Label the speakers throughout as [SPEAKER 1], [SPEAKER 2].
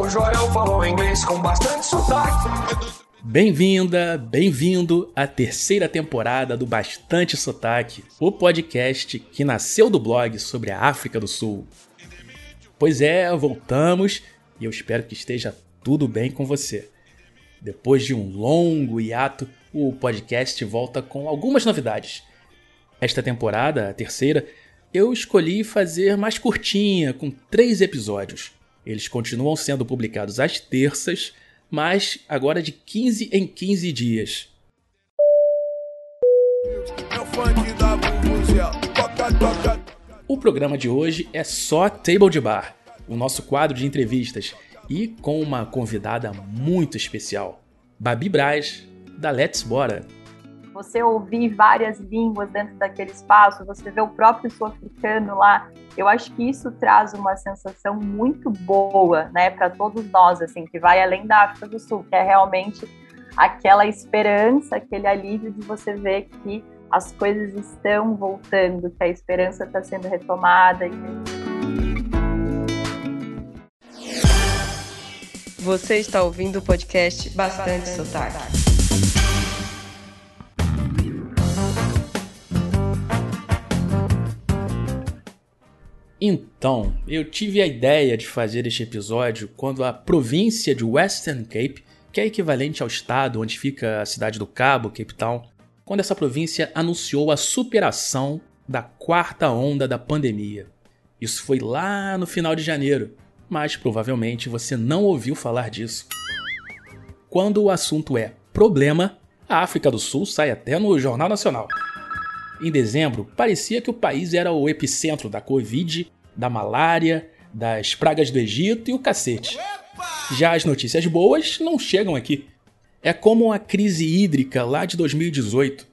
[SPEAKER 1] O Joel falou inglês com bastante sotaque.
[SPEAKER 2] Bem-vinda, bem-vindo à terceira temporada do Bastante Sotaque, o podcast que nasceu do blog sobre a África do Sul. Pois é, voltamos e eu espero que esteja tudo bem com você. Depois de um longo hiato, o podcast volta com algumas novidades. Esta temporada, a terceira, eu escolhi fazer mais curtinha, com três episódios. Eles continuam sendo publicados às terças, mas agora de 15 em 15 dias. O programa de hoje é só Table de Bar, o nosso quadro de entrevistas, e com uma convidada muito especial, Babi Braz, da Let's Bora
[SPEAKER 3] você ouvir várias línguas dentro daquele espaço, você vê o próprio sul-africano lá, eu acho que isso traz uma sensação muito boa, né, para todos nós, assim, que vai além da África do Sul, que é realmente aquela esperança, aquele alívio de você ver que as coisas estão voltando, que a esperança está sendo retomada.
[SPEAKER 4] Você está ouvindo o podcast Bastante, Bastante Sotaque.
[SPEAKER 2] Então, eu tive a ideia de fazer este episódio quando a província de Western Cape, que é equivalente ao estado onde fica a cidade do Cabo, Cape Town, quando essa província anunciou a superação da quarta onda da pandemia. Isso foi lá no final de janeiro, mas provavelmente você não ouviu falar disso. Quando o assunto é problema, a África do Sul sai até no Jornal Nacional. Em dezembro, parecia que o país era o epicentro da Covid, da malária, das pragas do Egito e o cacete. Já as notícias boas não chegam aqui. É como a crise hídrica lá de 2018.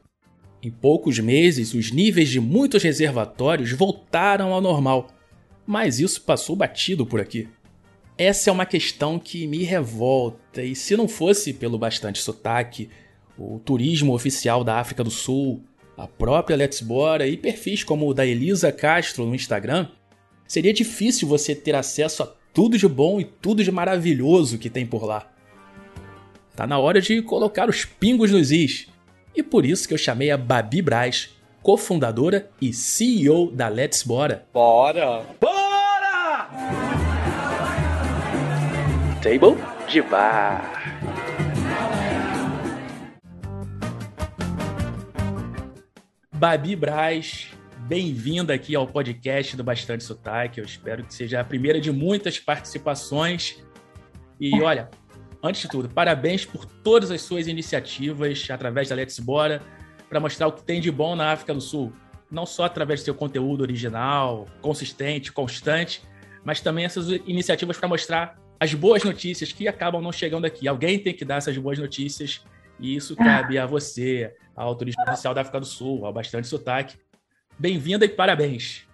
[SPEAKER 2] Em poucos meses, os níveis de muitos reservatórios voltaram ao normal, mas isso passou batido por aqui. Essa é uma questão que me revolta, e se não fosse pelo bastante sotaque, o turismo oficial da África do Sul, a própria Let's Bora e perfis como o da Elisa Castro no Instagram, seria difícil você ter acesso a tudo de bom e tudo de maravilhoso que tem por lá. Tá na hora de colocar os pingos nos is. E por isso que eu chamei a Babi Braz, cofundadora e CEO da Let's Bora.
[SPEAKER 5] Bora!
[SPEAKER 2] Bora! Table de bar. Babi Braz, bem-vinda aqui ao podcast do Bastante Sotaque. Eu espero que seja a primeira de muitas participações. E olha, antes de tudo, parabéns por todas as suas iniciativas através da Let's Bora para mostrar o que tem de bom na África do Sul. Não só através do seu conteúdo original, consistente, constante, mas também essas iniciativas para mostrar as boas notícias que acabam não chegando aqui. Alguém tem que dar essas boas notícias e isso cabe a você, ao Turismo Oficial da África do Sul, ao Bastante Sotaque. Bem-vinda e parabéns.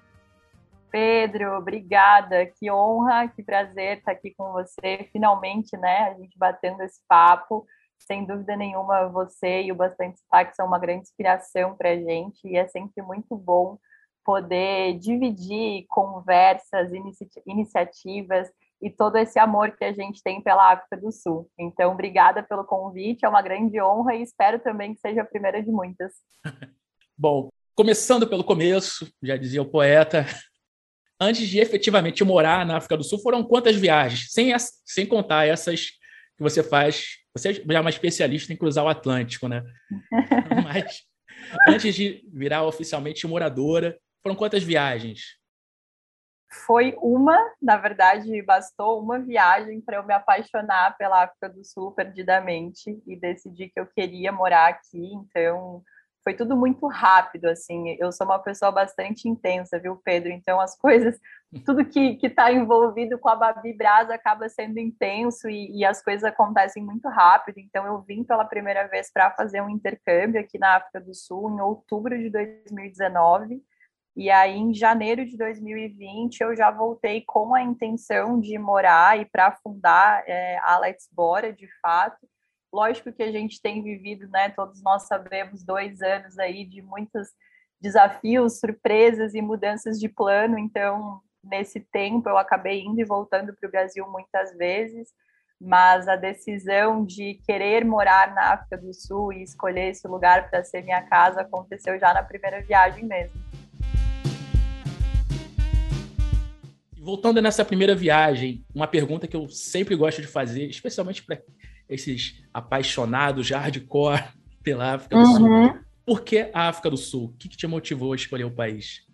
[SPEAKER 3] Pedro, obrigada. Que honra, que prazer estar aqui com você. Finalmente, né, a gente batendo esse papo. Sem dúvida nenhuma, você e o Bastante Sotaque são uma grande inspiração para a gente e é sempre muito bom poder dividir conversas, inici iniciativas e todo esse amor que a gente tem pela África do Sul. Então, obrigada pelo convite, é uma grande honra e espero também que seja a primeira de muitas.
[SPEAKER 2] Bom, começando pelo começo, já dizia o poeta, antes de efetivamente morar na África do Sul, foram quantas viagens? Sem, sem contar essas que você faz. Você já é uma especialista em cruzar o Atlântico, né? Mas antes de virar oficialmente moradora, foram quantas viagens?
[SPEAKER 3] Foi uma, na verdade, bastou uma viagem para eu me apaixonar pela África do Sul perdidamente e decidir que eu queria morar aqui. Então, foi tudo muito rápido, assim. Eu sou uma pessoa bastante intensa, viu, Pedro? Então, as coisas, tudo que está envolvido com a Babi Braz acaba sendo intenso e, e, as coisas acontecem muito rápido. Então, eu vim pela primeira vez para fazer um intercâmbio aqui na África do Sul em outubro de 2019. E aí, em janeiro de 2020, eu já voltei com a intenção de morar e para fundar é, a Let's Bora, de fato. Lógico que a gente tem vivido, né? Todos nós sabemos, dois anos aí de muitas desafios, surpresas e mudanças de plano. Então, nesse tempo, eu acabei indo e voltando para o Brasil muitas vezes, mas a decisão de querer morar na África do Sul e escolher esse lugar para ser minha casa aconteceu já na primeira viagem mesmo.
[SPEAKER 2] Voltando nessa primeira viagem, uma pergunta que eu sempre gosto de fazer, especialmente para esses apaixonados hardcore pela África do uhum. Sul. Por que a África do Sul? O que, que te motivou a escolher o país?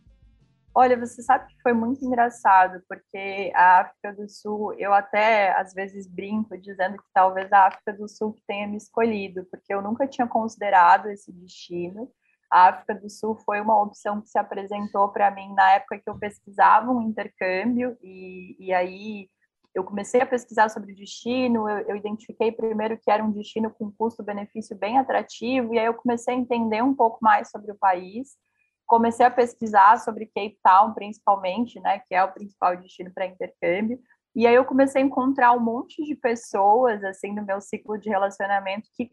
[SPEAKER 3] Olha, você sabe que foi muito engraçado, porque a África do Sul, eu até às vezes brinco dizendo que talvez a África do Sul tenha me escolhido, porque eu nunca tinha considerado esse destino. A África do Sul foi uma opção que se apresentou para mim na época que eu pesquisava um intercâmbio, e, e aí eu comecei a pesquisar sobre o destino, eu, eu, identifiquei primeiro que era um destino com custo-benefício bem atrativo, e aí eu comecei a entender um pouco mais sobre o país, comecei a pesquisar sobre Cape Town, principalmente, né, que é o principal destino para intercâmbio, e aí eu comecei a encontrar um monte de pessoas, assim, no meu ciclo de relacionamento que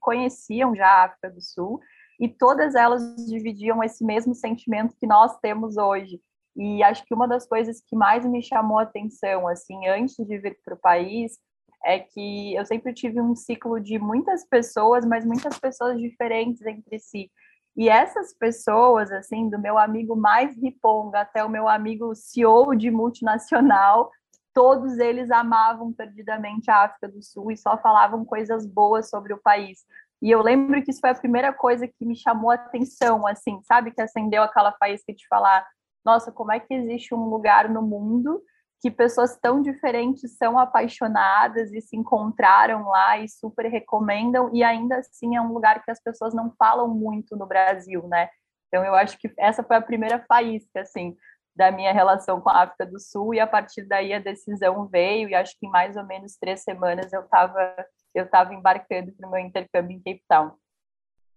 [SPEAKER 3] conheciam já a África do Sul, e todas elas dividiam esse mesmo sentimento que nós temos hoje, e acho que uma das coisas que mais me chamou a atenção, assim, antes de vir para o país, é que eu sempre tive um ciclo de muitas pessoas, mas muitas pessoas diferentes entre si. E essas pessoas, assim, do meu amigo mais riponga até o meu amigo CEO de multinacional, todos eles amavam perdidamente a África do Sul e só falavam coisas boas sobre o país. E eu lembro que isso foi a primeira coisa que me chamou a atenção, assim, sabe? Que acendeu aquela faísca de falar, nossa, como é que existe um lugar no mundo que pessoas tão diferentes são apaixonadas e se encontraram lá e super recomendam, e ainda assim é um lugar que as pessoas não falam muito no Brasil, né? Então eu acho que essa foi a primeira faísca, assim, da minha relação com a África do Sul, e a partir daí a decisão veio, e acho que em mais ou menos três semanas eu estava eu tava embarcando para o meu intercâmbio em Cape Town.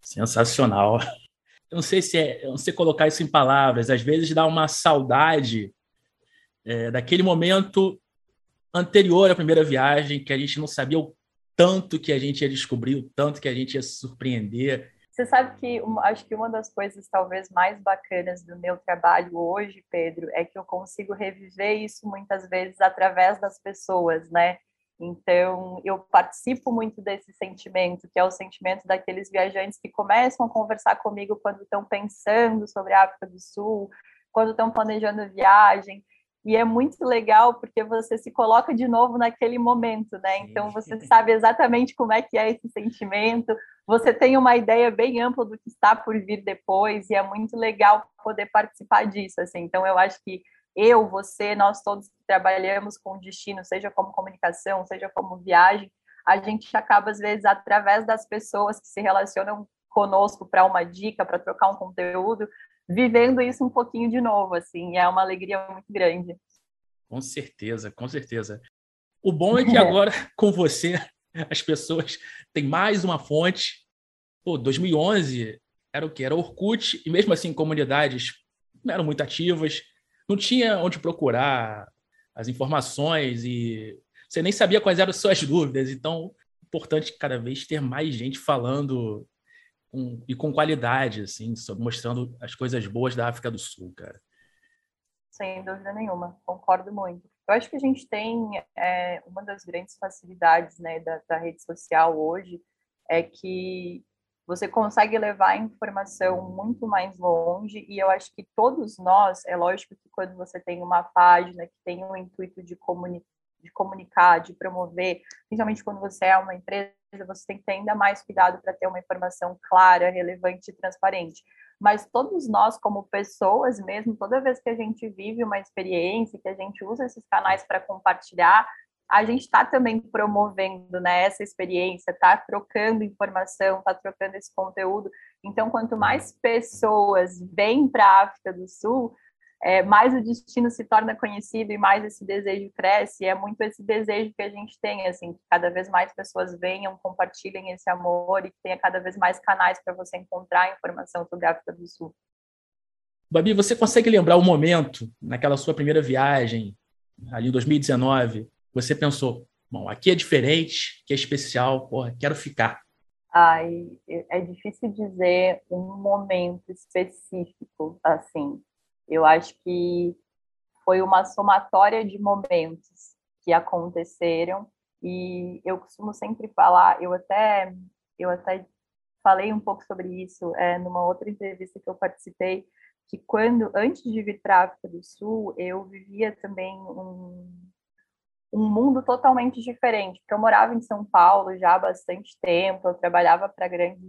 [SPEAKER 2] Sensacional eu não sei se é, eu não sei colocar isso em palavras, às vezes dá uma saudade é, daquele momento anterior à primeira viagem, que a gente não sabia o tanto que a gente ia descobrir, o tanto que a gente ia se surpreender.
[SPEAKER 3] Você sabe que acho que uma das coisas talvez mais bacanas do meu trabalho hoje, Pedro, é que eu consigo reviver isso muitas vezes através das pessoas, né? Então, eu participo muito desse sentimento, que é o sentimento daqueles viajantes que começam a conversar comigo quando estão pensando sobre a África do Sul, quando estão planejando a viagem. E é muito legal porque você se coloca de novo naquele momento, né? Então, você sabe exatamente como é que é esse sentimento, você tem uma ideia bem ampla do que está por vir depois, e é muito legal poder participar disso, assim. Então, eu acho que eu, você, nós todos que trabalhamos com destino, seja como comunicação, seja como viagem, a gente acaba, às vezes, através das pessoas que se relacionam conosco para uma dica, para trocar um conteúdo, vivendo isso um pouquinho de novo, assim, é uma alegria muito grande.
[SPEAKER 2] Com certeza, com certeza. O bom é que agora, com você, as pessoas têm mais uma fonte. Pô, 2011 era o que? Era Orkut, e mesmo assim, comunidades não eram muito ativas, não tinha onde procurar as informações e você nem sabia quais eram as suas dúvidas. Então, é importante cada vez ter mais gente falando com, e com qualidade, assim, mostrando as coisas boas da África do Sul, cara.
[SPEAKER 3] Sem dúvida nenhuma, concordo muito. Eu acho que a gente tem é, uma das grandes facilidades né, da, da rede social hoje é que você consegue levar a informação muito mais longe e eu acho que todos nós, é lógico que quando você tem uma página que tem o intuito de, comuni de comunicar, de promover, principalmente quando você é uma empresa, você tem que ter ainda mais cuidado para ter uma informação clara, relevante e transparente. Mas todos nós, como pessoas mesmo, toda vez que a gente vive uma experiência, que a gente usa esses canais para compartilhar, a gente está também promovendo né, essa experiência, está trocando informação, está trocando esse conteúdo. Então, quanto mais pessoas vêm para a África do Sul, é, mais o destino se torna conhecido e mais esse desejo cresce. E é muito esse desejo que a gente tem, assim, que cada vez mais pessoas venham, compartilhem esse amor e que tenha cada vez mais canais para você encontrar informação sobre a África do Sul.
[SPEAKER 2] Babi, você consegue lembrar o momento naquela sua primeira viagem, ali em 2019, você pensou, bom, aqui é diferente, aqui é especial, porra, quero ficar?
[SPEAKER 3] Ai, é difícil dizer um momento específico, assim. Eu acho que foi uma somatória de momentos que aconteceram e eu costumo sempre falar, eu até eu até falei um pouco sobre isso é, numa outra entrevista que eu participei, que quando antes de vir para a África do Sul eu vivia também um um mundo totalmente diferente, porque eu morava em São Paulo já há bastante tempo, eu trabalhava para grandes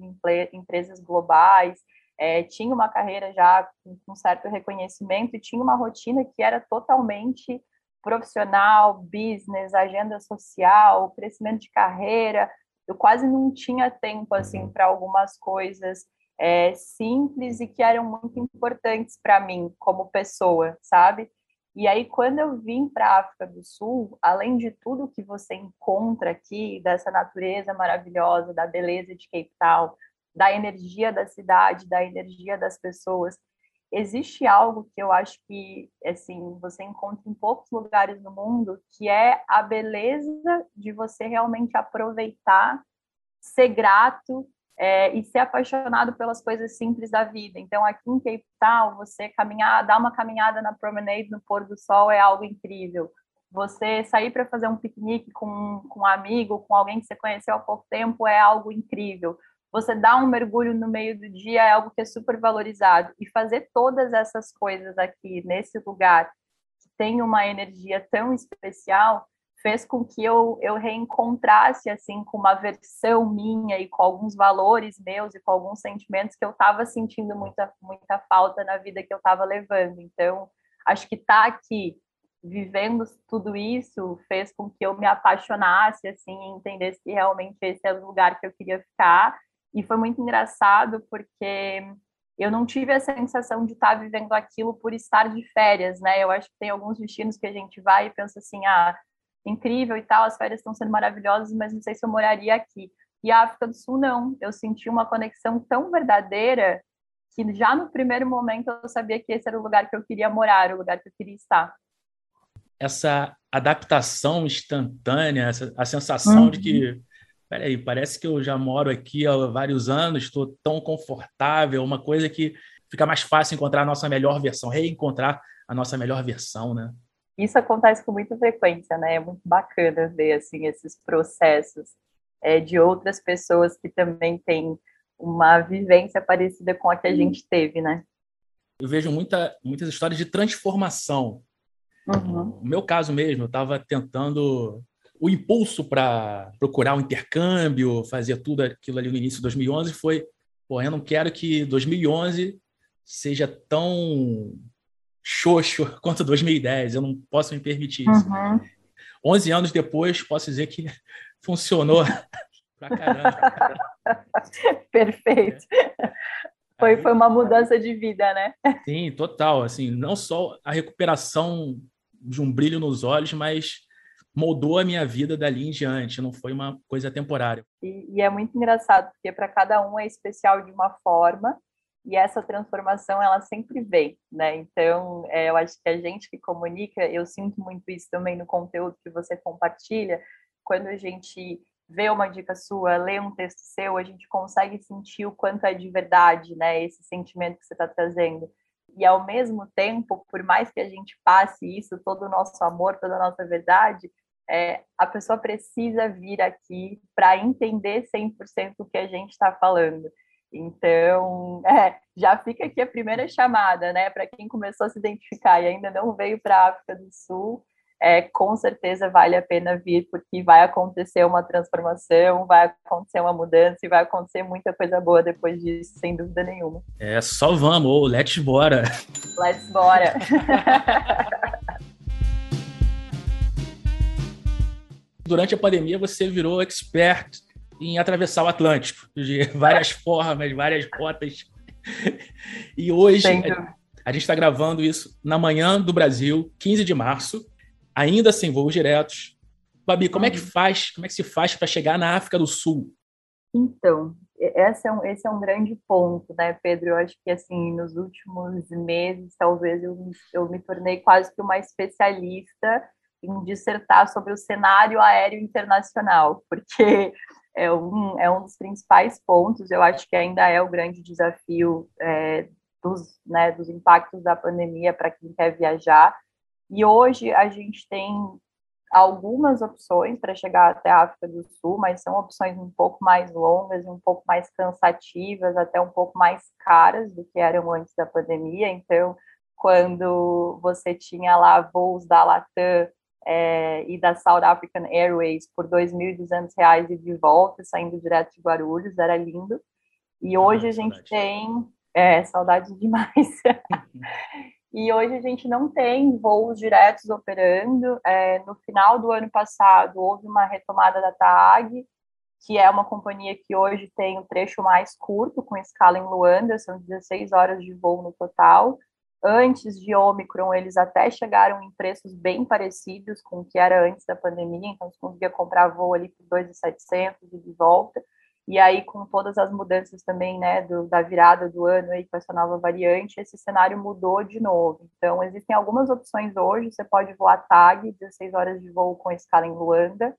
[SPEAKER 3] empresas globais, é, tinha uma carreira já com um certo reconhecimento e tinha uma rotina que era totalmente profissional, business, agenda social, crescimento de carreira. Eu quase não tinha tempo assim para algumas coisas é, simples e que eram muito importantes para mim como pessoa, sabe? E aí, quando eu vim para a África do Sul, além de tudo que você encontra aqui, dessa natureza maravilhosa, da beleza de Cape Town, da energia da cidade, da energia das pessoas, existe algo que eu acho que, assim, você encontra em poucos lugares no mundo, que é a beleza de você realmente aproveitar, ser grato é, e ser apaixonado pelas coisas simples da vida. Então, aqui em Cape Town, você caminhar, dar uma caminhada na promenade no pôr do sol é algo incrível. Você sair para fazer um piquenique com, com um amigo, com alguém que você conheceu há pouco tempo é algo incrível. Você dar um mergulho no meio do dia é algo que é super valorizado. E fazer todas essas coisas aqui, nesse lugar, que tem uma energia tão especial, fez com que eu, eu reencontrasse assim com uma versão minha e com alguns valores meus e com alguns sentimentos que eu estava sentindo muita muita falta na vida que eu estava levando. Então, acho que tá aqui vivendo tudo isso fez com que eu me apaixonasse assim, e entendesse que realmente esse é o lugar que eu queria ficar. E foi muito engraçado porque eu não tive a sensação de estar tá vivendo aquilo por estar de férias, né? Eu acho que tem alguns destinos que a gente vai e pensa assim, ah, incrível e tal, as férias estão sendo maravilhosas, mas não sei se eu moraria aqui. E a África do Sul, não. Eu senti uma conexão tão verdadeira que já no primeiro momento eu sabia que esse era o lugar que eu queria morar, o lugar que eu queria estar.
[SPEAKER 2] Essa adaptação instantânea, essa, a sensação uhum. de que, peraí, parece que eu já moro aqui há vários anos, estou tão confortável, uma coisa que fica mais fácil encontrar a nossa melhor versão, reencontrar a nossa melhor versão, né?
[SPEAKER 3] Isso acontece com muita frequência, né? É muito bacana ver assim esses processos é, de outras pessoas que também têm uma vivência parecida com a que a gente teve, né?
[SPEAKER 2] Eu vejo muita, muitas histórias de transformação. Uhum. No meu caso mesmo, eu estava tentando o impulso para procurar um intercâmbio, fazer tudo aquilo ali no início de 2011 foi, pô, eu não quero que 2011 seja tão xoxo quanto 2010. Eu não posso me permitir isso. Uhum. 11 anos depois, posso dizer que funcionou pra caramba.
[SPEAKER 3] Perfeito. Foi, foi uma mudança de vida, né?
[SPEAKER 2] Sim, total. Assim, não só a recuperação de um brilho nos olhos, mas moldou a minha vida dali em diante. Não foi uma coisa temporária.
[SPEAKER 3] E, e é muito engraçado, porque para cada um é especial de uma forma e essa transformação ela sempre vem, né? Então, é, eu acho que a gente que comunica, eu sinto muito isso também no conteúdo que você compartilha, quando a gente vê uma dica sua, lê um texto seu, a gente consegue sentir o quanto é de verdade, né? Esse sentimento que você está trazendo. E ao mesmo tempo, por mais que a gente passe isso, todo o nosso amor, toda a nossa verdade, é, a pessoa precisa vir aqui para entender 100% o que a gente está falando. Então, é, já fica aqui a primeira chamada, né, para quem começou a se identificar e ainda não veio para a África do Sul, é, com certeza vale a pena vir, porque vai acontecer uma transformação, vai acontecer uma mudança e vai acontecer muita coisa boa depois disso, sem dúvida nenhuma.
[SPEAKER 2] É, só vamos, ou let's bora.
[SPEAKER 3] Let's bora.
[SPEAKER 2] Durante a pandemia, você virou expert em atravessar o Atlântico, de várias formas, várias rotas. E hoje a, a, gente está gravando isso na manhã do Brasil, 15 de março, ainda sem voos diretos. Babi, como é que uhum. faz? Como é que se faz para chegar na África do Sul?
[SPEAKER 3] Então, esse é, um, esse é um grande ponto, né, Pedro? Eu acho que, assim, nos últimos meses, talvez eu, eu me tornei quase que uma especialista em dissertar sobre o cenário aéreo internacional, porque é um, é um dos principais pontos, eu acho que ainda é o grande desafio é, dos, né, dos impactos da pandemia para quem quer viajar. E hoje a gente tem algumas opções para chegar até a África do Sul, mas são opções um pouco mais longas, um pouco mais cansativas, até um pouco mais caras do que eram antes da pandemia. Então, quando você tinha lá voos da Latam é, e da South African Airways por R$ 2.200 e de volta, saindo direto de Guarulhos, era lindo. E hoje ah, a gente tem... É, saudade demais. e hoje a gente não tem voos diretos operando. É, no final do ano passado, houve uma retomada da TAG, que é uma companhia que hoje tem o um trecho mais curto, com escala em Luanda, são 16 horas de voo no total. Antes de Omicron, eles até chegaram em preços bem parecidos com o que era antes da pandemia, então você conseguia comprar voo ali por 2.700 e de volta. E aí, com todas as mudanças também, né, do, da virada do ano aí com essa nova variante, esse cenário mudou de novo. Então, existem algumas opções hoje. Você pode voar TAG, 16 horas de voo com escala em Luanda.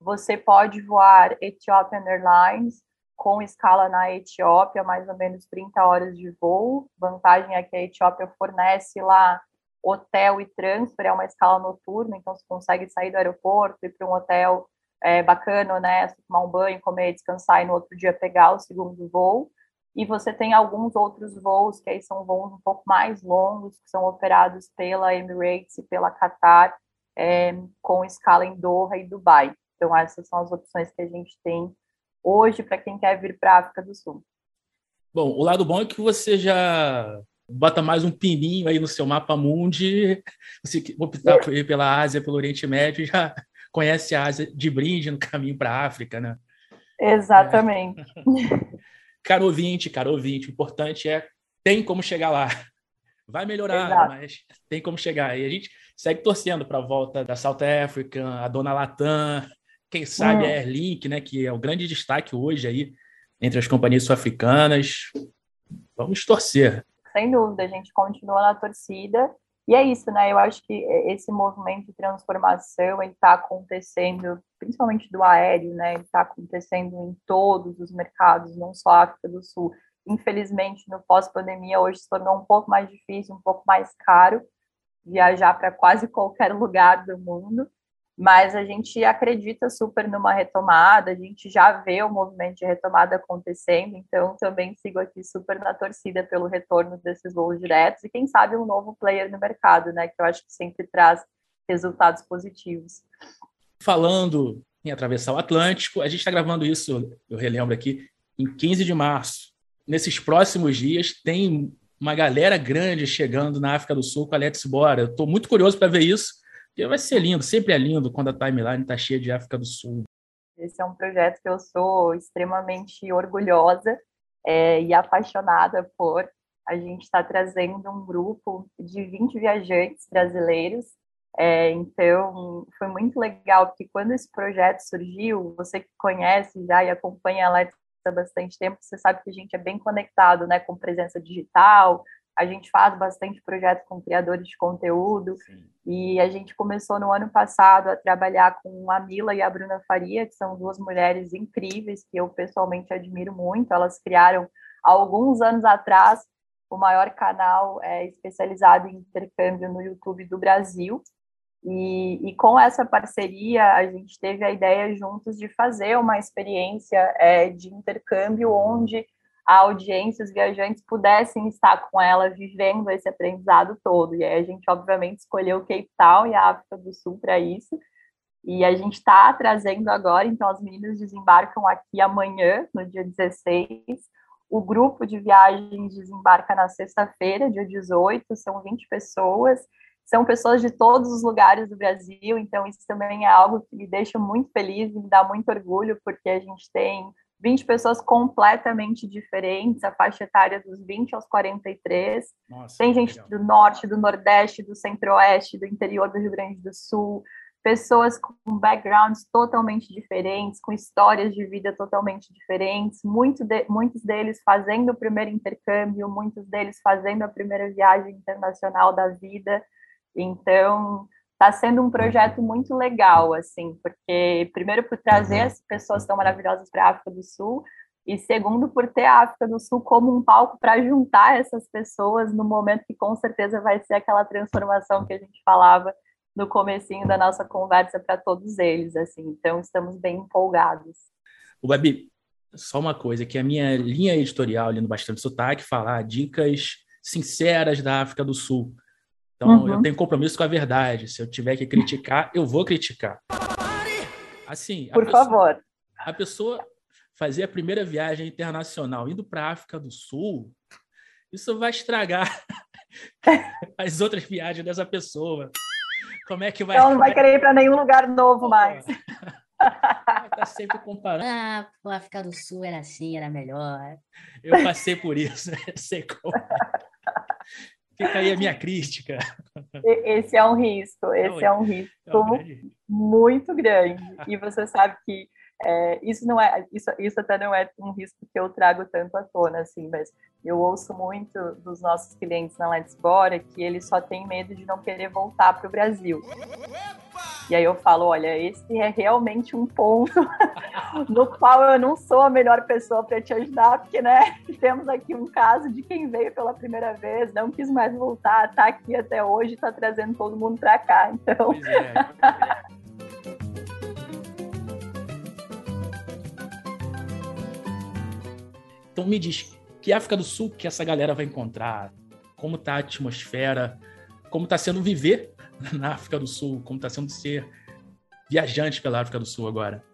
[SPEAKER 3] Você pode voar Ethiopian Airlines, com escala na Etiópia, mais ou menos 30 horas de voo. Vantagem é que a Etiópia fornece lá hotel e transfer, é uma escala noturna, então você consegue sair do aeroporto, ir para um hotel é, bacana, né? Tomar um banho, comer, descansar e no outro dia pegar o segundo voo. E você tem alguns outros voos, que aí são voos um pouco mais longos, que são operados pela Emirates e pela Qatar, é, com escala em Doha e Dubai. Então, essas são as opções que a gente tem hoje para quem quer vir para a África do Sul.
[SPEAKER 2] Bom, o lado bom é que você já bota mais um pininho aí no seu mapa mundi. Você optar por ir pela Ásia, pelo Oriente Médio, já conhece a Ásia de brinde no caminho para a África, né?
[SPEAKER 3] Exatamente. É.
[SPEAKER 2] Caro ouvinte, caro ouvinte, o importante é tem como chegar lá. Vai melhorar, Exato. mas tem como chegar. E a gente segue torcendo para a volta da South Africa, a Dona Latam, quem sabe a Airlink, né, que é o grande destaque hoje aí entre as companhias sul-africanas. Vamos torcer.
[SPEAKER 3] Sem dúvida, a gente continua na torcida. E é isso, né? Eu acho que esse movimento de transformação está acontecendo, principalmente do aéreo, né? Está acontecendo em todos os mercados, não só a África do Sul. Infelizmente, no pós-pandemia, hoje se tornou um pouco mais difícil, um pouco mais caro viajar para quase qualquer lugar do mundo mas a gente acredita super numa retomada, a gente já vê o movimento de retomada acontecendo, então também sigo aqui super na torcida pelo retorno desses voos diretos e quem sabe um novo player no mercado, né, que eu acho que sempre traz resultados positivos.
[SPEAKER 2] Falando em atravessar o Atlântico, a gente está gravando isso, eu relembro aqui, em 15 de março. Nesses próximos dias tem uma galera grande chegando na África do Sul com a Let's Bora. Estou muito curioso para ver isso porque vai ser lindo, sempre é lindo quando a timeline está cheia de África do Sul.
[SPEAKER 3] Esse é um projeto que eu sou extremamente orgulhosa é, e apaixonada por. A gente está trazendo um grupo de 20 viajantes brasileiros. É, então, foi muito legal, porque quando esse projeto surgiu, você que conhece já e acompanha a Let's há bastante tempo, você sabe que a gente é bem conectado né, com presença digital, a gente faz bastante projeto com criadores de conteúdo Sim. e a gente começou no ano passado a trabalhar com a Mila e a Bruna Faria, que são duas mulheres incríveis que eu pessoalmente admiro muito. Elas criaram alguns anos atrás o maior canal é, especializado em intercâmbio no YouTube do Brasil. E, e, com essa parceria, a gente teve a ideia juntos de fazer uma experiência é, de intercâmbio onde a audiência, os viajantes pudessem estar com ela vivendo esse aprendizado todo. E aí a gente, obviamente, escolheu Cape Town e a África do Sul para isso. E a gente está trazendo agora, então as meninas desembarcam aqui amanhã, no dia 16. O grupo de viagens desembarca na sexta-feira, dia 18, são 20 pessoas. São pessoas de todos os lugares do Brasil, então isso também é algo que me deixa muito feliz e me dá muito orgulho, porque a gente tem 20 pessoas completamente diferentes, a faixa etária dos 20 aos 43. Nossa, Tem gente legal. do norte, do nordeste, do centro-oeste, do interior do Rio Grande do Sul, pessoas com backgrounds totalmente diferentes, com histórias de vida totalmente diferentes, muito de, muitos deles fazendo o primeiro intercâmbio, muitos deles fazendo a primeira viagem internacional da vida. Então, está sendo um projeto muito legal, assim, porque primeiro por trazer as pessoas tão maravilhosas para a África do Sul e segundo por ter a África do Sul como um palco para juntar essas pessoas no momento que com certeza vai ser aquela transformação que a gente falava no comecinho da nossa conversa para todos eles, assim. Então estamos bem empolgados.
[SPEAKER 2] O Babi, só uma coisa, que a minha linha editorial ali no Bastante Sotaque falar dicas sinceras da África do Sul. Então, uhum. eu tenho compromisso com a verdade. Se eu tiver que criticar, eu vou criticar. Assim,
[SPEAKER 3] por
[SPEAKER 2] pessoa,
[SPEAKER 3] favor.
[SPEAKER 2] A pessoa fazer a primeira viagem internacional indo para a África do Sul, isso vai estragar as outras viagens dessa pessoa. Como é que vai?
[SPEAKER 3] Então não vai querer ir para nenhum lugar novo mais.
[SPEAKER 2] Tá sempre comparando.
[SPEAKER 5] Ah, o África do Sul era assim, era melhor.
[SPEAKER 2] Eu passei por isso, sei como. Fica aí a minha crítica.
[SPEAKER 3] Esse é um risco, esse é um risco é muito grande. E você sabe que é, isso não é, isso, isso até não é um risco que eu trago tanto à tona, assim, mas eu ouço muito dos nossos clientes na Let's Bora que eles só têm medo de não querer voltar para o Brasil. E aí eu falo, olha, esse é realmente um ponto no qual eu não sou a melhor pessoa para te ajudar, porque, né, temos aqui um caso de quem veio pela primeira vez, não quis mais voltar, está aqui até hoje, está trazendo todo mundo para cá, então... Pois é.
[SPEAKER 2] Então me diz, que África do Sul que essa galera vai encontrar? Como tá a atmosfera? Como está sendo viver na África do Sul? Como está sendo ser viajante pela África do Sul agora?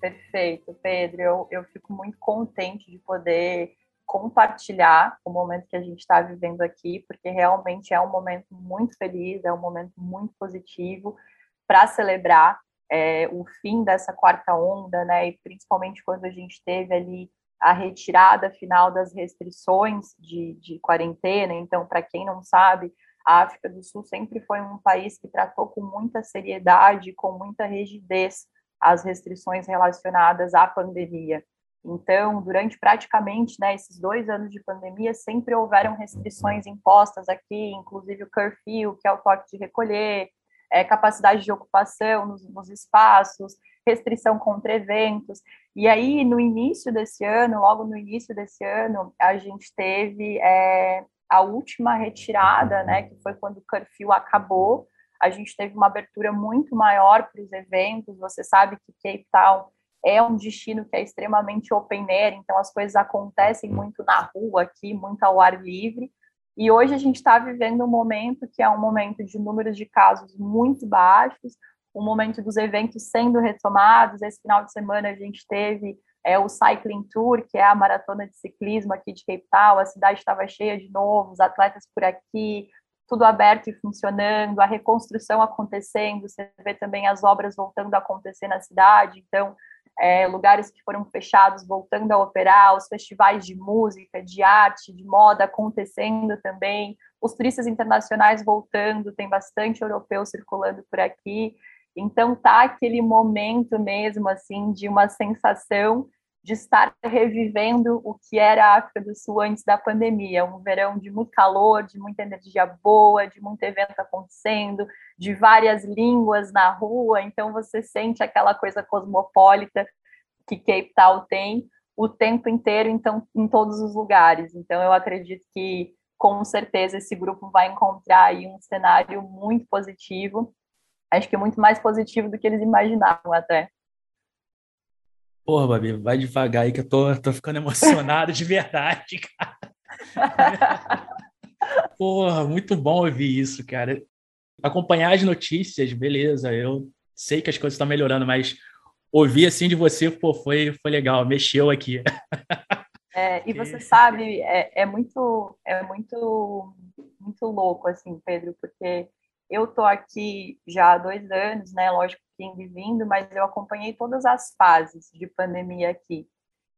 [SPEAKER 3] Perfeito, Pedro. Eu, eu fico muito contente de poder compartilhar o momento que a gente está vivendo aqui, porque realmente é um momento muito feliz, é um momento muito positivo para celebrar é, o fim dessa quarta onda, né? E principalmente quando a gente teve ali a retirada final das restrições de, de quarentena. Então, para quem não sabe, a África do Sul sempre foi um país que tratou com muita seriedade, com muita rigidez, as restrições relacionadas à pandemia. Então, durante praticamente né, esses dois anos de pandemia, sempre houveram restrições impostas aqui, inclusive o curfew, que é o toque de recolher, é, capacidade de ocupação nos, nos espaços, restrição contra eventos. E aí, no início desse ano, logo no início desse ano, a gente teve é, a última retirada, né, que foi quando o curfew acabou. A gente teve uma abertura muito maior para os eventos. Você sabe que Cape Town é um destino que é extremamente open air, então as coisas acontecem muito na rua aqui, muito ao ar livre. E hoje a gente está vivendo um momento que é um momento de números de casos muito baixos, um momento dos eventos sendo retomados. Esse final de semana a gente teve é, o Cycling Tour, que é a maratona de ciclismo aqui de Cape Town. A cidade estava cheia de novo, os atletas por aqui, tudo aberto e funcionando, a reconstrução acontecendo. Você vê também as obras voltando a acontecer na cidade. Então, é, lugares que foram fechados voltando a operar, os festivais de música, de arte, de moda acontecendo também, os turistas internacionais voltando, tem bastante europeu circulando por aqui. Então tá aquele momento mesmo assim de uma sensação de estar revivendo o que era a África do Sul antes da pandemia, um verão de muito calor, de muita energia boa, de muito evento acontecendo, de várias línguas na rua, então você sente aquela coisa cosmopolita que Cape Town tem o tempo inteiro, então em todos os lugares. Então eu acredito que com certeza esse grupo vai encontrar aí um cenário muito positivo acho que é muito mais positivo do que eles imaginavam até.
[SPEAKER 2] Porra, Babi, vai devagar aí que eu tô, tô ficando emocionado de verdade, cara. Porra, muito bom ouvir isso, cara. Acompanhar as notícias, beleza, eu sei que as coisas estão melhorando, mas ouvir assim de você, pô, foi, foi legal, mexeu aqui.
[SPEAKER 3] É, e você sabe, é, é, muito, é muito, muito louco, assim, Pedro, porque eu tô aqui já há dois anos, né? Lógico que indo e vindo, mas eu acompanhei todas as fases de pandemia aqui.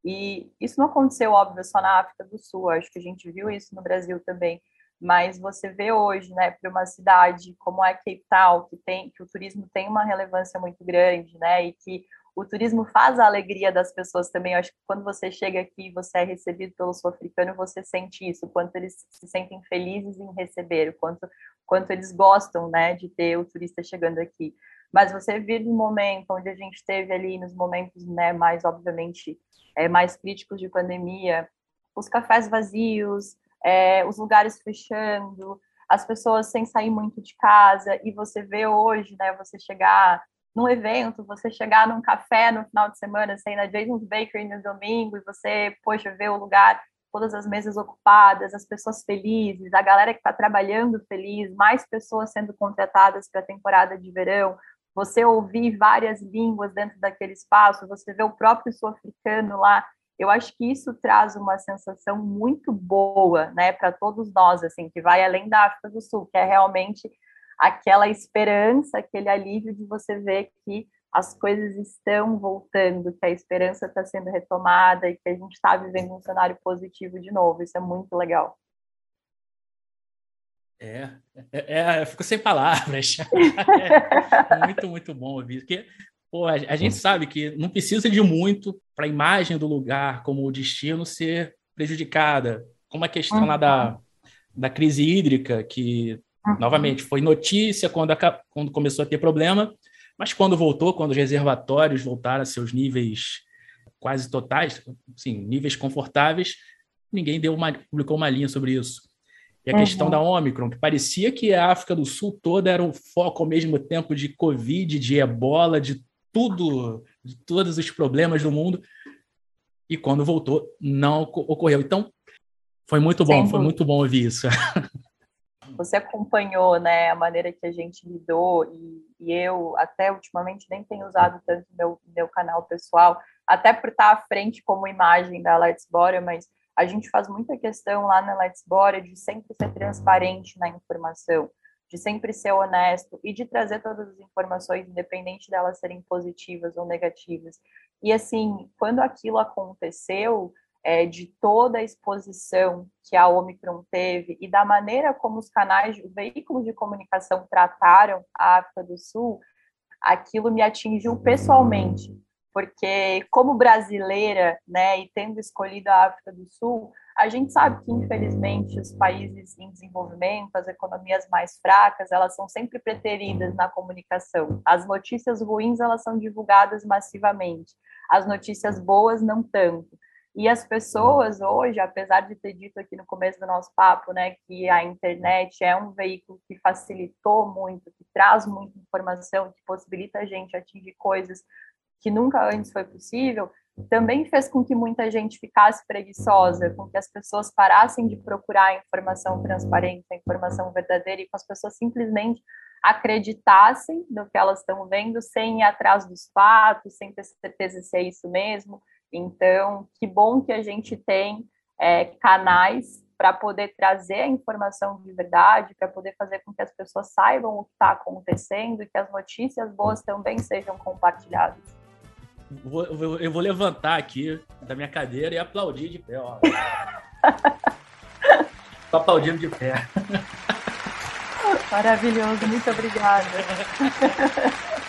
[SPEAKER 3] E isso não aconteceu, óbvio, só na África do Sul. Acho que a gente viu isso no Brasil também. Mas você vê hoje, né, para uma cidade como é Cape Town, que tem, que o turismo tem uma relevância muito grande, né, e que o turismo faz a alegria das pessoas também. Eu acho que quando você chega aqui e você é recebido pelo sul-africano, você sente isso, quanto eles se sentem felizes em receber, o quanto, quanto eles gostam né, de ter o turista chegando aqui. Mas você vir no momento onde a gente teve ali, nos momentos né, mais, obviamente, é, mais críticos de pandemia, os cafés vazios, é, os lugares fechando, as pessoas sem sair muito de casa, e você vê hoje, né, você chegar num evento, você chegar num café no final de semana, sair na Jason's Bakery no domingo, e você, poxa, ver o lugar, todas as mesas ocupadas, as pessoas felizes, a galera que está trabalhando feliz, mais pessoas sendo contratadas para a temporada de verão, você ouvir várias línguas dentro daquele espaço, você vê o próprio sul-africano lá, eu acho que isso traz uma sensação muito boa, né, para todos nós, assim, que vai além da África do Sul, que é realmente aquela esperança, aquele alívio de você ver que as coisas estão voltando, que a esperança está sendo retomada e que a gente está vivendo um cenário positivo de novo. Isso é muito legal.
[SPEAKER 2] É, é, é eu fico sem palavras. é, muito, muito bom ouvir. Porque pô, a, a gente sabe que não precisa de muito para a imagem do lugar como o destino ser prejudicada. Como a questão uhum. lá da, da crise hídrica, que Uhum. Novamente, foi notícia quando, a, quando começou a ter problema, mas quando voltou, quando os reservatórios voltaram a seus níveis quase totais, sim, níveis confortáveis, ninguém deu uma, publicou uma linha sobre isso. E a uhum. questão da Omicron, que parecia que a África do Sul toda era um foco ao mesmo tempo de Covid, de ebola, de tudo, de todos os problemas do mundo. E quando voltou, não ocorreu. Então, foi muito bom, foi muito bom ouvir isso.
[SPEAKER 3] você acompanhou né, a maneira que a gente lidou, e, e eu até ultimamente nem tenho usado tanto meu, meu canal pessoal, até por estar à frente como imagem da Let's Bora, mas a gente faz muita questão lá na Let's Bora de sempre ser transparente na informação, de sempre ser honesto e de trazer todas as informações, independente delas serem positivas ou negativas. E assim, quando aquilo aconteceu, é, de toda a exposição que a Omicron teve e da maneira como os canais, os veículos de comunicação trataram a África do Sul, aquilo me atingiu pessoalmente, porque como brasileira, né, e tendo escolhido a África do Sul, a gente sabe que infelizmente os países em desenvolvimento, as economias mais fracas, elas são sempre preteridas na comunicação. As notícias ruins elas são divulgadas massivamente, as notícias boas não tanto. E as pessoas hoje, apesar de ter dito aqui no começo do nosso papo, né, que a internet é um veículo que facilitou muito, que traz muita informação, que possibilita a gente atingir coisas que nunca antes foi possível, também fez com que muita gente ficasse preguiçosa, com que as pessoas parassem de procurar a informação transparente, a informação verdadeira, e com as pessoas simplesmente acreditassem no que elas estão vendo, sem ir atrás dos fatos, sem ter certeza se é isso mesmo. Então, que bom que a gente tem é, canais para poder trazer a informação de verdade, para poder fazer com que as pessoas saibam o que está acontecendo e que as notícias boas também sejam compartilhadas.
[SPEAKER 2] eu vou levantar aqui da minha cadeira e aplaudir de pé. Ó. Tô aplaudindo de pé.
[SPEAKER 3] Maravilhoso, muito obrigada.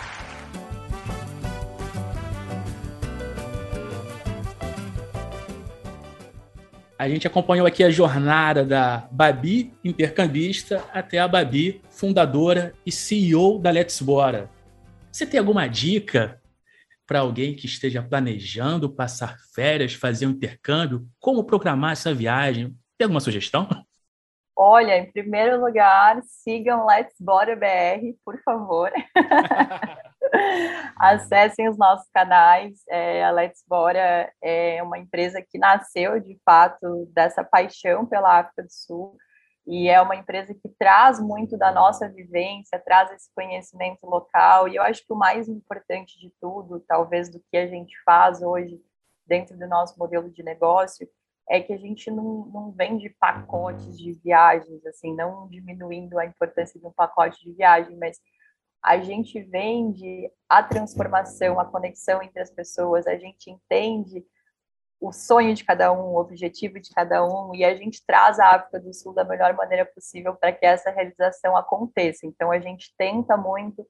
[SPEAKER 2] A gente acompanhou aqui a jornada da Babi, intercambista, até a Babi, fundadora e CEO da Let's Bora. Você tem alguma dica para alguém que esteja planejando passar férias, fazer um intercâmbio? Como programar essa viagem? Tem alguma sugestão?
[SPEAKER 3] Olha, em primeiro lugar, sigam Let's Bora BR, por favor. Acessem os nossos canais. É, a Let's Bora é uma empresa que nasceu, de fato, dessa paixão pela África do Sul. E é uma empresa que traz muito da nossa vivência, traz esse conhecimento local. E eu acho que o mais importante de tudo, talvez do que a gente faz hoje dentro do nosso modelo de negócio, é que a gente não, não vende pacotes de viagens, assim, não diminuindo a importância de um pacote de viagem, mas a gente vende a transformação, a conexão entre as pessoas, a gente entende o sonho de cada um, o objetivo de cada um, e a gente traz a África do Sul da melhor maneira possível para que essa realização aconteça. Então, a gente tenta muito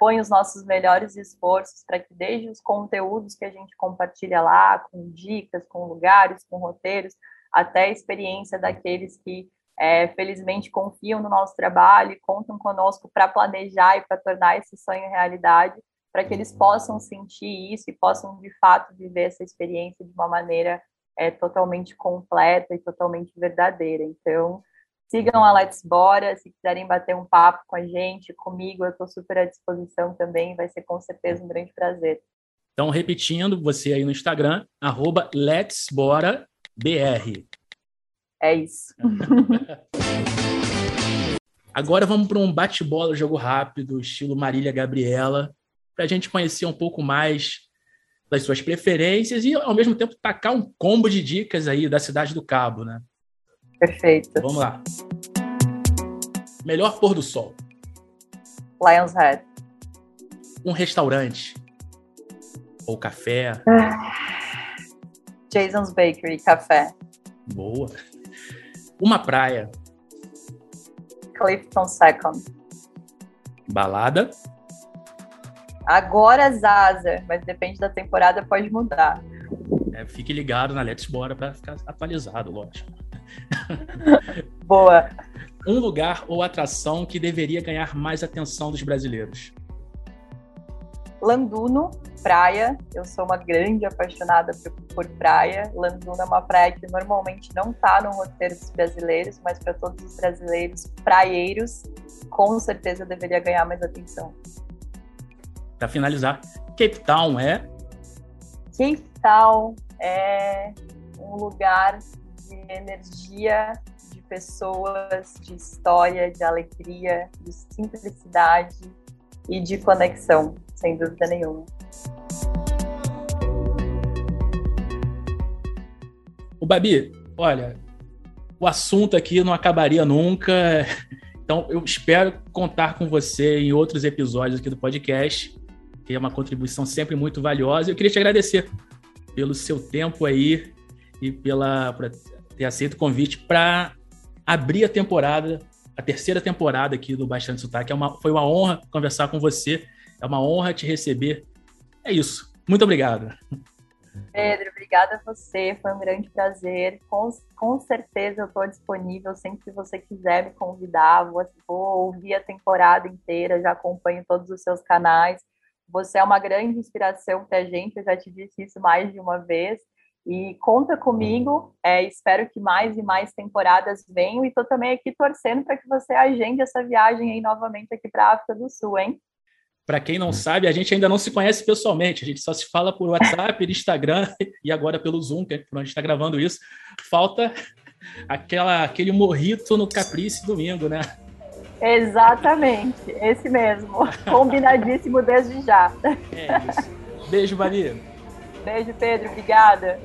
[SPEAKER 3] põe os nossos melhores esforços para que desde os conteúdos que a gente compartilha lá, com dicas, com lugares, com roteiros, até a experiência daqueles que é, felizmente confiam no nosso trabalho e contam conosco para planejar e para tornar esse sonho realidade, para que eles possam sentir isso e possam de fato viver essa experiência de uma maneira é, totalmente completa e totalmente verdadeira. Então, sigam a Let's Bora, se quiserem bater um papo com a gente, comigo, eu estou super à disposição também, vai ser com certeza um grande prazer.
[SPEAKER 2] Então, repetindo, você aí no Instagram, arroba Let's Bora BR.
[SPEAKER 3] É isso.
[SPEAKER 2] Agora vamos para um bate-bola, jogo rápido, estilo Marília Gabriela, para a gente conhecer um pouco mais das suas preferências e, ao mesmo tempo, tacar um combo de dicas aí da Cidade do Cabo, né?
[SPEAKER 3] Perfeito.
[SPEAKER 2] Vamos lá. Melhor pôr do sol.
[SPEAKER 3] Lion's Head.
[SPEAKER 2] Um restaurante. Ou café.
[SPEAKER 3] Jason's Bakery, café.
[SPEAKER 2] Boa. Uma praia.
[SPEAKER 3] Clifton Second.
[SPEAKER 2] Balada.
[SPEAKER 3] Agora Zaza, mas depende da temporada, pode mudar.
[SPEAKER 2] É, fique ligado na Let's Bora para ficar atualizado, lógico.
[SPEAKER 3] Boa.
[SPEAKER 2] Um lugar ou atração que deveria ganhar mais atenção dos brasileiros.
[SPEAKER 3] Landuno, praia. Eu sou uma grande apaixonada por, por praia. Landuno é uma praia que normalmente não está no roteiro dos brasileiros, mas para todos os brasileiros praieiros, com certeza deveria ganhar mais atenção.
[SPEAKER 2] Para finalizar, Cape Town é?
[SPEAKER 3] Cape Town é um lugar de energia, de pessoas, de história, de alegria, de simplicidade e de conexão, sem dúvida nenhuma.
[SPEAKER 2] O Babi, olha, o assunto aqui não acabaria nunca. Então, eu espero contar com você em outros episódios aqui do podcast, que é uma contribuição sempre muito valiosa. Eu queria te agradecer pelo seu tempo aí e pela por ter aceito o convite para abrir a temporada, a terceira temporada aqui do Bastante Sotaque. É uma, foi uma honra conversar com você, é uma honra te receber. É isso. Muito obrigado.
[SPEAKER 3] Pedro, obrigada a você, foi um grande prazer. Com, com certeza eu estou disponível sempre que você quiser me convidar. Vou, vou ouvir a temporada inteira, já acompanho todos os seus canais. Você é uma grande inspiração para a gente, eu já te disse isso mais de uma vez. E conta comigo, é, espero que mais e mais temporadas venham. E estou também aqui torcendo para que você agende essa viagem aí novamente aqui para a África do Sul, hein?
[SPEAKER 2] Para quem não sabe, a gente ainda não se conhece pessoalmente, a gente só se fala por WhatsApp, Instagram e agora pelo Zoom, que é a gente está gravando isso. Falta aquela, aquele morrito no Caprice domingo, né?
[SPEAKER 3] Exatamente, esse mesmo. Combinadíssimo desde já.
[SPEAKER 2] É isso. Beijo, Maria.
[SPEAKER 3] Beijo, Pedro. Obrigada.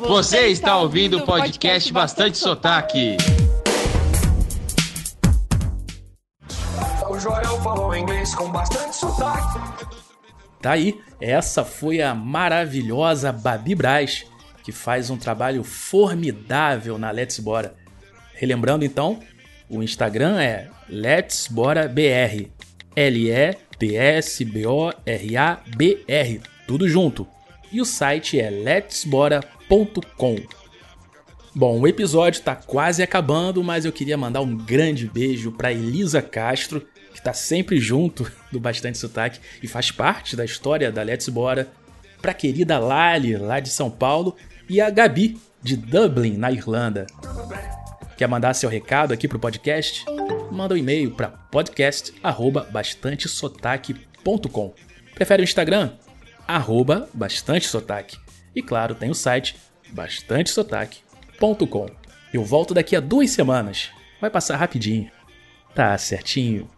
[SPEAKER 6] Você está ouvindo o podcast Bastante Sotaque.
[SPEAKER 1] O Joel falou inglês com bastante sotaque.
[SPEAKER 2] Tá aí, essa foi a maravilhosa Babi Braz, que faz um trabalho formidável na Let's Bora. Relembrando então, o Instagram é Let's Bora BR. L-E-T-S-B-O-R-A-B-R. Tudo junto. E o site é letsbora.com. Bom, o episódio está quase acabando, mas eu queria mandar um grande beijo para Elisa Castro, que está sempre junto do Bastante Sotaque e faz parte da história da Let's Bora, para a querida Lali, lá de São Paulo, e a Gabi, de Dublin, na Irlanda. Quer mandar seu recado aqui pro podcast? Manda um e-mail para podcast@bastantesotaque.com. Prefere o Instagram? Arroba Bastante Sotaque. E claro, tem o site bastantesotaque.com. Eu volto daqui a duas semanas. Vai passar rapidinho. Tá certinho.